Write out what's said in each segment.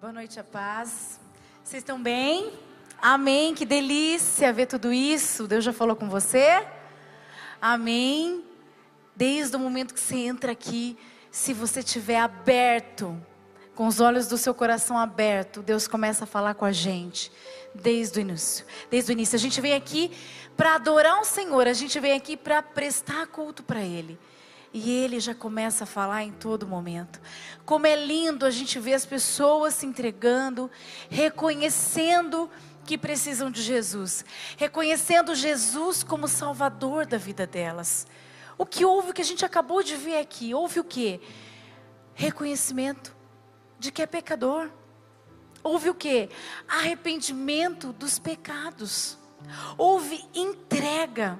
Boa noite, a paz. Vocês estão bem? Amém. Que delícia ver tudo isso. Deus já falou com você? Amém. Desde o momento que você entra aqui, se você tiver aberto, com os olhos do seu coração aberto, Deus começa a falar com a gente desde o início. Desde o início, a gente vem aqui para adorar o Senhor, a gente vem aqui para prestar culto para Ele. E ele já começa a falar em todo momento. Como é lindo a gente ver as pessoas se entregando, reconhecendo que precisam de Jesus, reconhecendo Jesus como Salvador da vida delas. O que houve, que a gente acabou de ver aqui, houve o que? Reconhecimento de que é pecador. Houve o que? Arrependimento dos pecados. Houve entrega.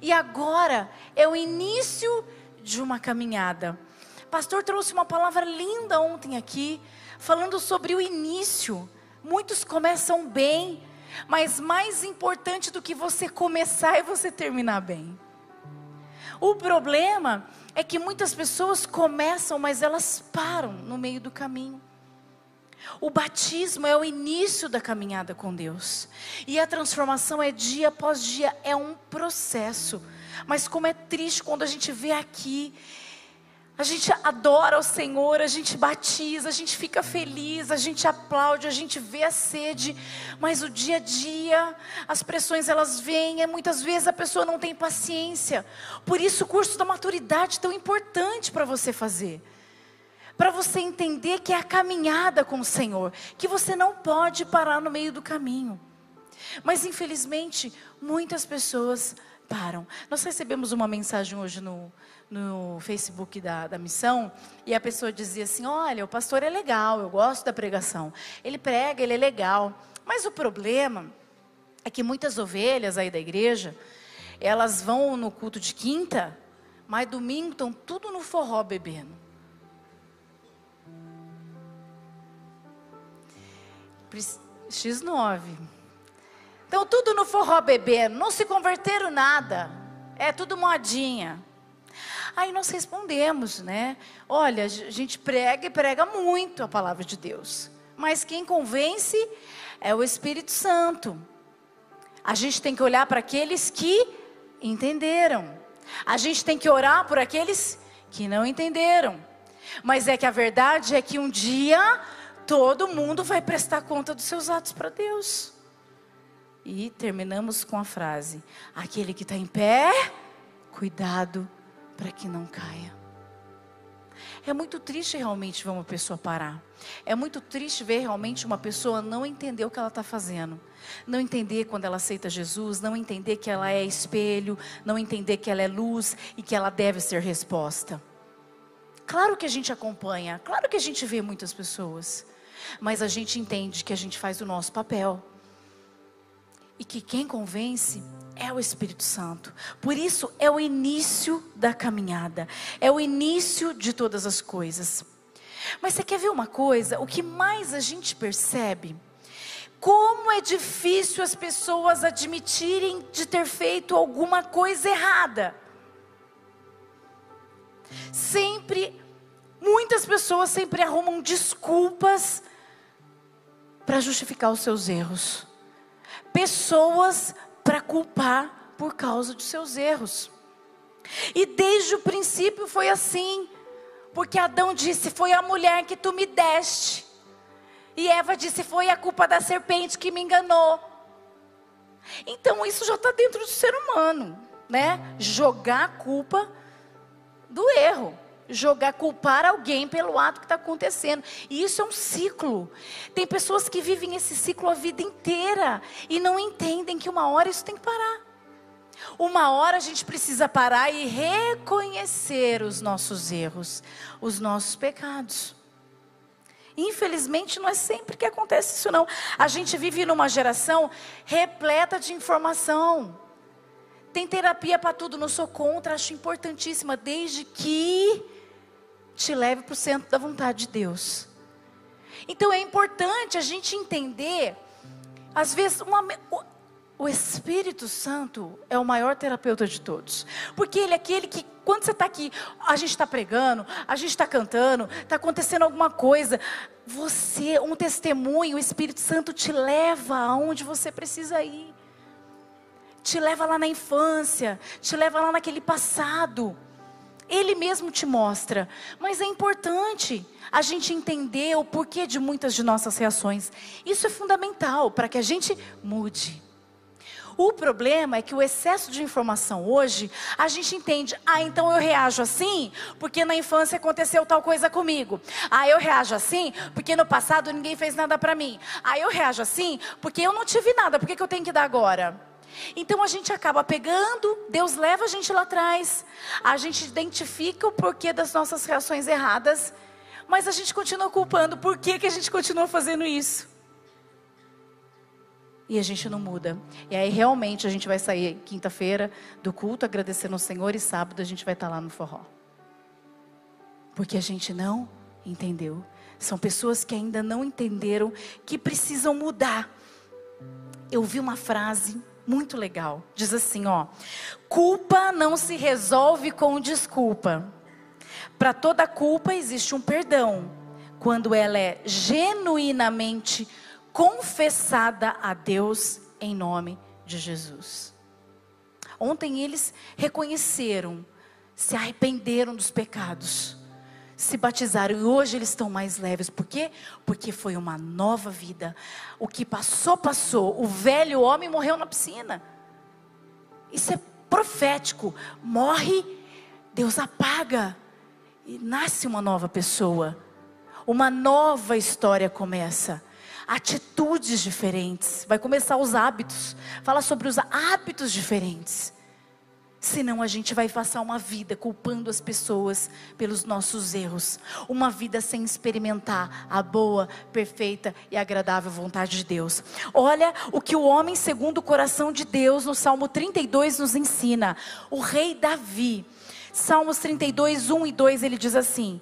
E agora é o início de uma caminhada. Pastor trouxe uma palavra linda ontem aqui, falando sobre o início. Muitos começam bem, mas mais importante do que você começar é você terminar bem. O problema é que muitas pessoas começam, mas elas param no meio do caminho. O batismo é o início da caminhada com Deus. E a transformação é dia após dia, é um processo. Mas como é triste quando a gente vê aqui, a gente adora o Senhor, a gente batiza, a gente fica feliz, a gente aplaude, a gente vê a sede, mas o dia a dia, as pressões elas vêm, e muitas vezes a pessoa não tem paciência. Por isso o curso da maturidade é tão importante para você fazer para você entender que é a caminhada com o Senhor, que você não pode parar no meio do caminho. Mas infelizmente, muitas pessoas param. Nós recebemos uma mensagem hoje no, no Facebook da, da missão, e a pessoa dizia assim: Olha, o pastor é legal, eu gosto da pregação. Ele prega, ele é legal. Mas o problema é que muitas ovelhas aí da igreja, elas vão no culto de quinta, mas domingo estão tudo no forró bebendo. X9. Então, tudo no forró bebendo, não se converteram nada. É tudo modinha. Aí nós respondemos, né? Olha, a gente prega e prega muito a palavra de Deus. Mas quem convence é o Espírito Santo. A gente tem que olhar para aqueles que entenderam. A gente tem que orar por aqueles que não entenderam. Mas é que a verdade é que um dia todo mundo vai prestar conta dos seus atos para Deus. E terminamos com a frase: aquele que está em pé, cuidado para que não caia. É muito triste realmente ver uma pessoa parar. É muito triste ver realmente uma pessoa não entender o que ela está fazendo. Não entender quando ela aceita Jesus, não entender que ela é espelho, não entender que ela é luz e que ela deve ser resposta. Claro que a gente acompanha, claro que a gente vê muitas pessoas mas a gente entende que a gente faz o nosso papel. E que quem convence é o Espírito Santo. Por isso é o início da caminhada, é o início de todas as coisas. Mas você quer ver uma coisa? O que mais a gente percebe? Como é difícil as pessoas admitirem de ter feito alguma coisa errada. Sempre, muitas pessoas sempre arrumam desculpas para justificar os seus erros, pessoas para culpar por causa de seus erros. E desde o princípio foi assim, porque Adão disse: Foi a mulher que tu me deste. E Eva disse: Foi a culpa da serpente que me enganou. Então isso já está dentro do ser humano, né? Jogar a culpa do erro jogar, culpar alguém pelo ato que está acontecendo. E isso é um ciclo. Tem pessoas que vivem esse ciclo a vida inteira e não entendem que uma hora isso tem que parar. Uma hora a gente precisa parar e reconhecer os nossos erros, os nossos pecados. Infelizmente, não é sempre que acontece isso, não. A gente vive numa geração repleta de informação. Tem terapia para tudo, não sou contra, acho importantíssima, desde que te leve para o centro da vontade de Deus. Então é importante a gente entender, às vezes, uma, o Espírito Santo é o maior terapeuta de todos. Porque ele é aquele que, quando você está aqui, a gente está pregando, a gente está cantando, está acontecendo alguma coisa. Você, um testemunho, o Espírito Santo te leva aonde você precisa ir. Te leva lá na infância, te leva lá naquele passado. Ele mesmo te mostra. Mas é importante a gente entender o porquê de muitas de nossas reações. Isso é fundamental para que a gente mude. O problema é que o excesso de informação hoje, a gente entende, ah, então eu reajo assim, porque na infância aconteceu tal coisa comigo. Ah, eu reajo assim, porque no passado ninguém fez nada para mim. Ah, eu reajo assim, porque eu não tive nada, por que, que eu tenho que dar agora? Então a gente acaba pegando, Deus leva a gente lá atrás, a gente identifica o porquê das nossas reações erradas, mas a gente continua culpando, por que, que a gente continua fazendo isso? e a gente não muda. E aí realmente a gente vai sair quinta-feira do culto agradecendo ao Senhor e sábado a gente vai estar lá no forró. Porque a gente não entendeu. São pessoas que ainda não entenderam que precisam mudar. Eu vi uma frase muito legal. Diz assim, ó: Culpa não se resolve com desculpa. Para toda culpa existe um perdão, quando ela é genuinamente confessada a Deus em nome de Jesus. Ontem eles reconheceram, se arrependeram dos pecados, se batizaram e hoje eles estão mais leves. Por quê? Porque foi uma nova vida. O que passou, passou. O velho homem morreu na piscina. Isso é profético. Morre, Deus apaga e nasce uma nova pessoa. Uma nova história começa atitudes diferentes, vai começar os hábitos, fala sobre os hábitos diferentes. Senão a gente vai passar uma vida culpando as pessoas pelos nossos erros, uma vida sem experimentar a boa, perfeita e agradável vontade de Deus. Olha o que o homem segundo o coração de Deus no Salmo 32 nos ensina. O rei Davi, Salmos 32, 1 e 2, ele diz assim: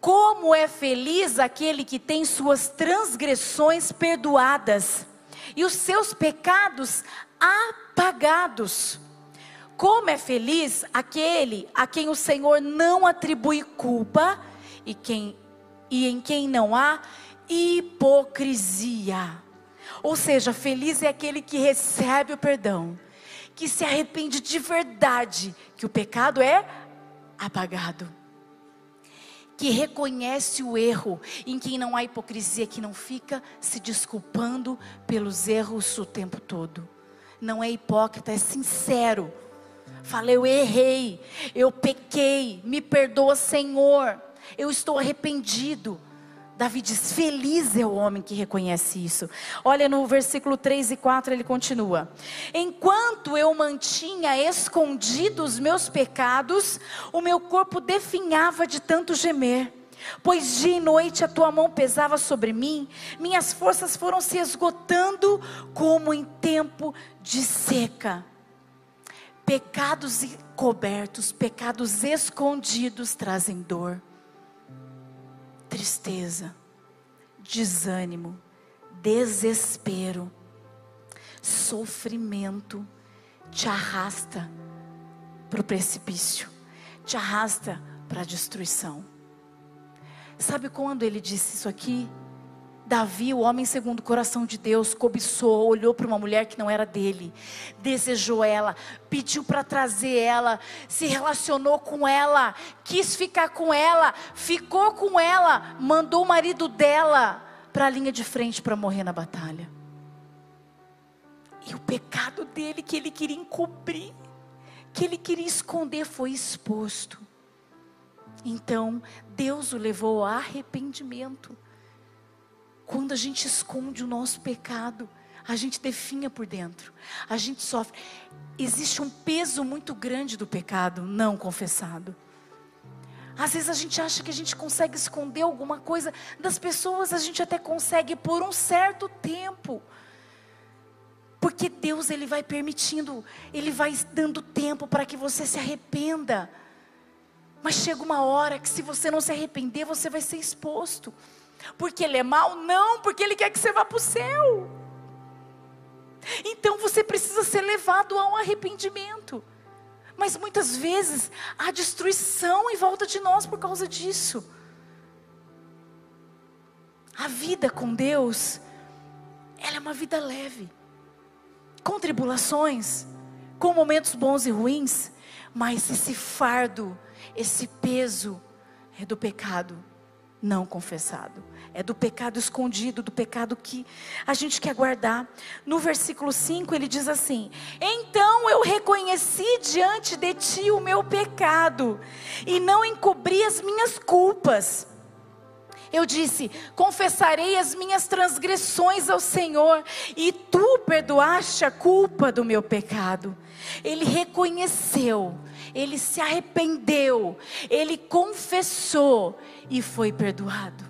como é feliz aquele que tem suas transgressões perdoadas e os seus pecados apagados. Como é feliz aquele a quem o Senhor não atribui culpa e, quem, e em quem não há hipocrisia. Ou seja, feliz é aquele que recebe o perdão, que se arrepende de verdade, que o pecado é apagado que reconhece o erro, em quem não há hipocrisia, que não fica se desculpando pelos erros o tempo todo. Não é hipócrita, é sincero. Fala, eu errei, eu pequei, me perdoa, Senhor, eu estou arrependido. Davi diz: Feliz é o homem que reconhece isso. Olha no versículo 3 e 4, ele continua: Enquanto eu mantinha escondidos os meus pecados, o meu corpo definhava de tanto gemer. Pois dia e noite a tua mão pesava sobre mim, minhas forças foram se esgotando como em tempo de seca. Pecados cobertos, pecados escondidos trazem dor tristeza, desânimo, desespero, sofrimento te arrasta para o precipício, te arrasta para a destruição. Sabe quando ele disse isso aqui? Davi, o homem segundo o coração de Deus, cobiçou, olhou para uma mulher que não era dele, desejou ela, pediu para trazer ela, se relacionou com ela, quis ficar com ela, ficou com ela, mandou o marido dela para a linha de frente para morrer na batalha. E o pecado dele que ele queria encobrir, que ele queria esconder, foi exposto. Então, Deus o levou ao arrependimento. Quando a gente esconde o nosso pecado, a gente definha por dentro, a gente sofre. Existe um peso muito grande do pecado não confessado. Às vezes a gente acha que a gente consegue esconder alguma coisa das pessoas, a gente até consegue por um certo tempo. Porque Deus ele vai permitindo, ele vai dando tempo para que você se arrependa. Mas chega uma hora que se você não se arrepender, você vai ser exposto. Porque ele é mau? Não, porque ele quer que você vá para o céu. Então você precisa ser levado a um arrependimento. Mas muitas vezes há destruição em volta de nós por causa disso. A vida com Deus, ela é uma vida leve, com tribulações, com momentos bons e ruins, mas esse fardo, esse peso é do pecado não confessado. É do pecado escondido, do pecado que a gente quer guardar. No versículo 5 ele diz assim: Então eu reconheci diante de ti o meu pecado, e não encobri as minhas culpas. Eu disse: Confessarei as minhas transgressões ao Senhor, e tu perdoaste a culpa do meu pecado. Ele reconheceu, ele se arrependeu, ele confessou e foi perdoado.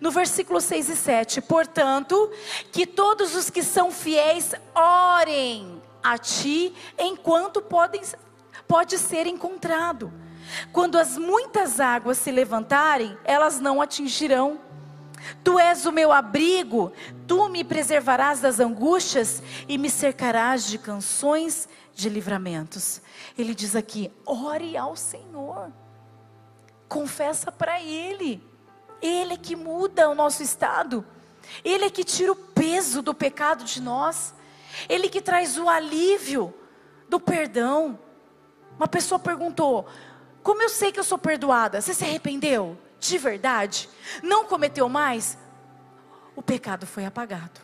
No versículo 6 e 7, portanto, que todos os que são fiéis orem a ti enquanto podem, pode ser encontrado. Quando as muitas águas se levantarem, elas não atingirão. Tu és o meu abrigo, tu me preservarás das angústias e me cercarás de canções de livramentos. Ele diz aqui: ore ao Senhor, confessa para Ele, Ele é que muda o nosso estado, Ele é que tira o peso do pecado de nós, Ele que traz o alívio do perdão. Uma pessoa perguntou: como eu sei que eu sou perdoada? Você se arrependeu? De verdade? Não cometeu mais? O pecado foi apagado.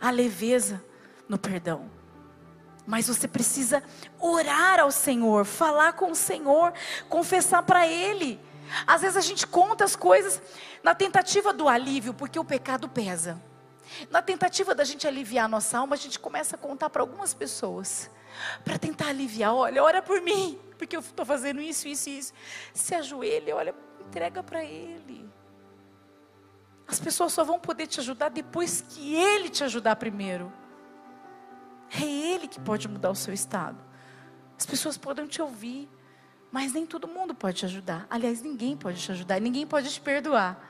A leveza no perdão. Mas você precisa orar ao Senhor, falar com o Senhor, confessar para Ele. Às vezes a gente conta as coisas na tentativa do alívio, porque o pecado pesa. Na tentativa da gente aliviar a nossa alma, a gente começa a contar para algumas pessoas, para tentar aliviar. Olha, ora por mim, porque eu estou fazendo isso, isso e isso. Se ajoelha, olha, entrega para Ele. As pessoas só vão poder te ajudar depois que Ele te ajudar primeiro. É Ele que pode mudar o seu estado. As pessoas podem te ouvir, mas nem todo mundo pode te ajudar. Aliás, ninguém pode te ajudar, ninguém pode te perdoar,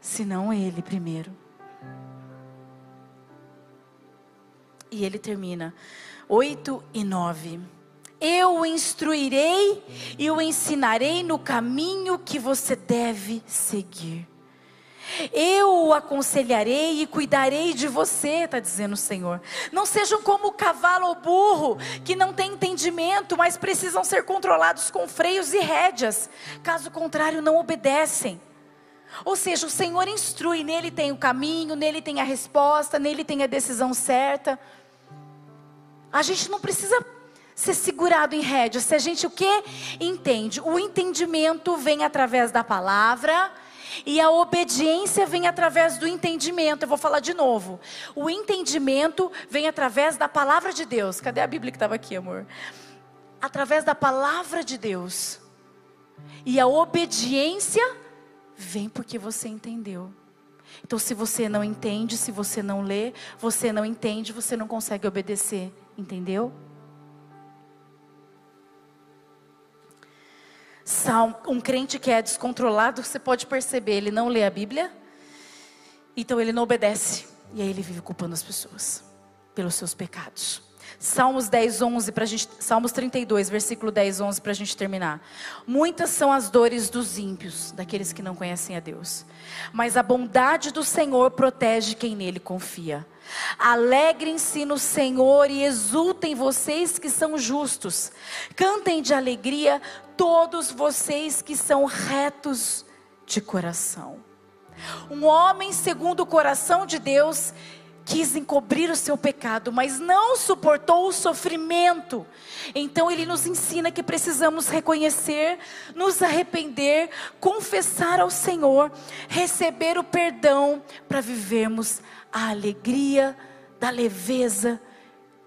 senão Ele primeiro. E ele termina, 8 e 9 eu o instruirei e o ensinarei no caminho que você deve seguir. Eu o aconselharei e cuidarei de você, está dizendo o Senhor. Não sejam como o cavalo ou burro, que não tem entendimento, mas precisam ser controlados com freios e rédeas. Caso contrário, não obedecem. Ou seja, o Senhor instrui, nele tem o caminho, nele tem a resposta, nele tem a decisão certa. A gente não precisa ser segurado em rédeas. Se a gente o que? Entende. O entendimento vem através da palavra. E a obediência vem através do entendimento. Eu vou falar de novo. O entendimento vem através da palavra de Deus. Cadê a Bíblia que estava aqui, amor? Através da palavra de Deus. E a obediência vem porque você entendeu. Então, se você não entende, se você não lê, você não entende, você não consegue obedecer. Entendeu? Um crente que é descontrolado, você pode perceber, ele não lê a Bíblia, então ele não obedece, e aí ele vive culpando as pessoas pelos seus pecados. Salmos 10, 11, pra gente, Salmos 32, versículo 10, 11, para a gente terminar. Muitas são as dores dos ímpios, daqueles que não conhecem a Deus, mas a bondade do Senhor protege quem nele confia. Alegrem-se no Senhor e exultem vocês que são justos. Cantem de alegria todos vocês que são retos de coração. Um homem segundo o coração de Deus quis encobrir o seu pecado, mas não suportou o sofrimento. Então ele nos ensina que precisamos reconhecer, nos arrepender, confessar ao Senhor, receber o perdão para vivermos a alegria da leveza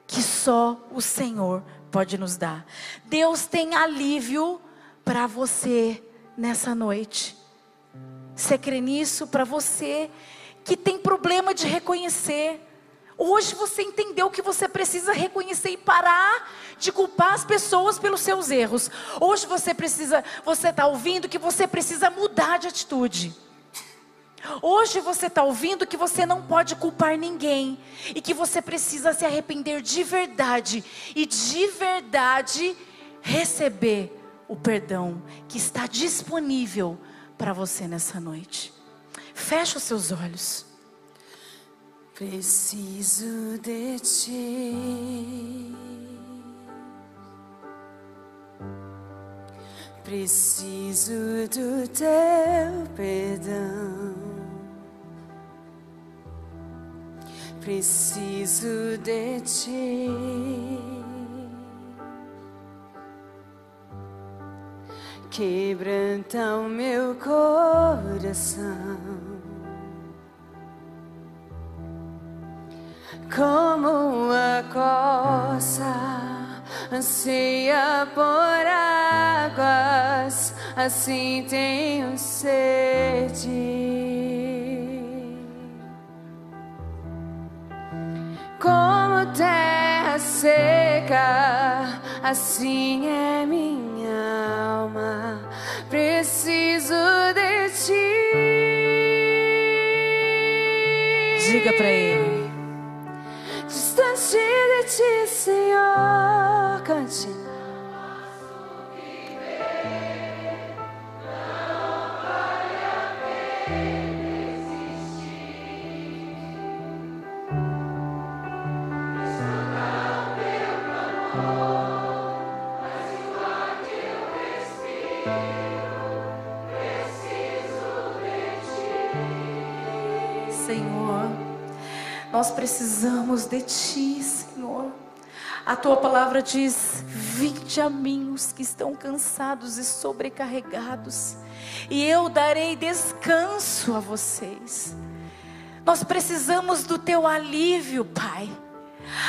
que só o Senhor pode nos dar. Deus tem alívio para você nessa noite. Você crê nisso para você que tem problema de reconhecer? Hoje você entendeu que você precisa reconhecer e parar de culpar as pessoas pelos seus erros. Hoje você precisa, você está ouvindo que você precisa mudar de atitude. Hoje você está ouvindo que você não pode culpar ninguém e que você precisa se arrepender de verdade e de verdade receber o perdão que está disponível para você nessa noite. Feche os seus olhos. Preciso de ti. Preciso do teu perdão. Preciso de ti. Quebranta o meu coração. Como a coça anseia por águas, assim tenho sede. Como terra seca, assim é minha alma, Senhor. Cante. Nós precisamos de Ti, Senhor. A Tua palavra diz: Vinde a mim os que estão cansados e sobrecarregados, e eu darei descanso a vocês. Nós precisamos do Teu alívio, Pai.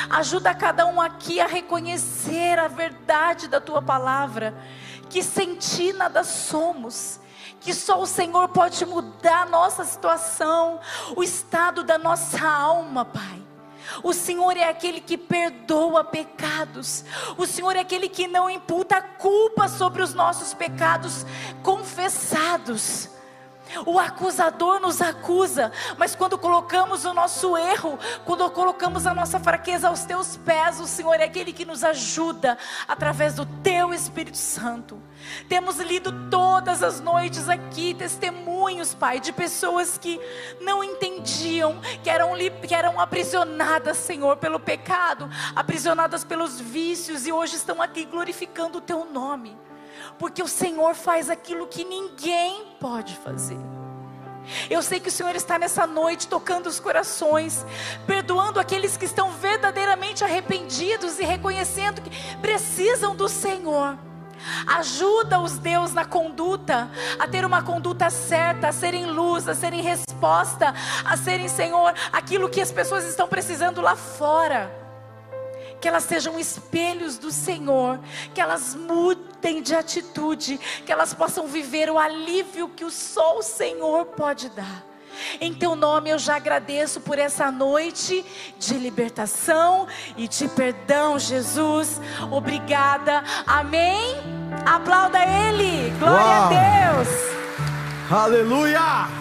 Ajuda cada um aqui a reconhecer a verdade da Tua palavra, que sem Ti nada somos que só o Senhor pode mudar a nossa situação, o estado da nossa alma, Pai. O Senhor é aquele que perdoa pecados. O Senhor é aquele que não imputa culpa sobre os nossos pecados confessados. O acusador nos acusa, mas quando colocamos o nosso erro, quando colocamos a nossa fraqueza aos teus pés, o Senhor é aquele que nos ajuda através do teu Espírito Santo. Temos lido todas as noites aqui testemunhos, Pai, de pessoas que não entendiam, que eram, que eram aprisionadas, Senhor, pelo pecado, aprisionadas pelos vícios e hoje estão aqui glorificando o teu nome porque o Senhor faz aquilo que ninguém pode fazer. Eu sei que o Senhor está nessa noite tocando os corações, perdoando aqueles que estão verdadeiramente arrependidos e reconhecendo que precisam do Senhor. Ajuda-os, Deus, na conduta, a ter uma conduta certa, a serem luz, a serem resposta, a serem, Senhor, aquilo que as pessoas estão precisando lá fora que elas sejam espelhos do Senhor, que elas mudem de atitude, que elas possam viver o alívio que só o Senhor pode dar. Em teu nome eu já agradeço por essa noite de libertação e de perdão, Jesus. Obrigada. Amém. Aplauda Ele. Glória Uau. a Deus. Aleluia.